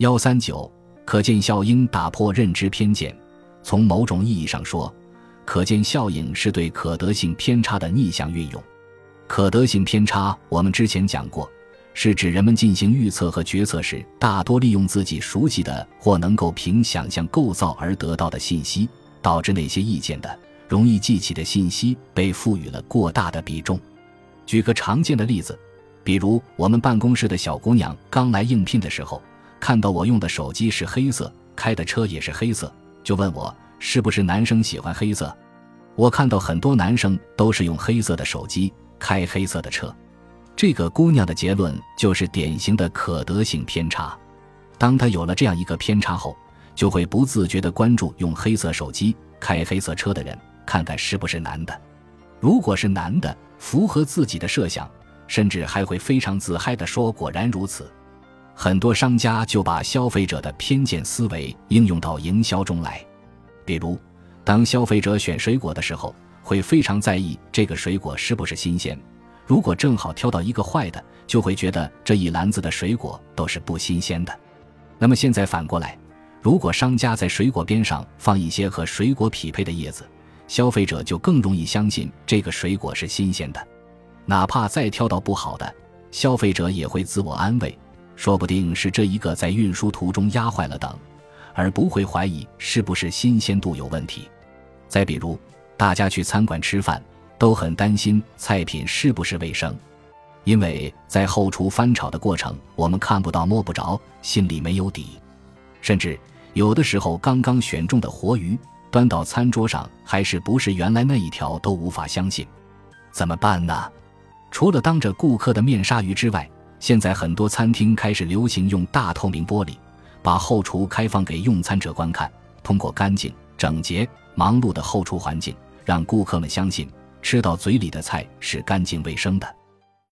幺三九，可见效应打破认知偏见。从某种意义上说，可见效应是对可得性偏差的逆向运用。可得性偏差，我们之前讲过，是指人们进行预测和决策时，大多利用自己熟悉的或能够凭想象构造而得到的信息，导致那些意见的、容易记起的信息被赋予了过大的比重。举个常见的例子，比如我们办公室的小姑娘刚来应聘的时候，看到我用的手机是黑色，开的车也是黑色，就问我是不是男生喜欢黑色。我看到很多男生都是用黑色的手机。开黑色的车，这个姑娘的结论就是典型的可得性偏差。当她有了这样一个偏差后，就会不自觉地关注用黑色手机、开黑色车的人，看看是不是男的。如果是男的，符合自己的设想，甚至还会非常自嗨地说：“果然如此。”很多商家就把消费者的偏见思维应用到营销中来，比如，当消费者选水果的时候。会非常在意这个水果是不是新鲜，如果正好挑到一个坏的，就会觉得这一篮子的水果都是不新鲜的。那么现在反过来，如果商家在水果边上放一些和水果匹配的叶子，消费者就更容易相信这个水果是新鲜的。哪怕再挑到不好的，消费者也会自我安慰，说不定是这一个在运输途中压坏了等，而不会怀疑是不是新鲜度有问题。再比如。大家去餐馆吃饭都很担心菜品是不是卫生，因为在后厨翻炒的过程，我们看不到摸不着，心里没有底。甚至有的时候，刚刚选中的活鱼端到餐桌上，还是不是原来那一条都无法相信。怎么办呢？除了当着顾客的面杀鱼之外，现在很多餐厅开始流行用大透明玻璃，把后厨开放给用餐者观看，通过干净、整洁、忙碌的后厨环境。让顾客们相信吃到嘴里的菜是干净卫生的。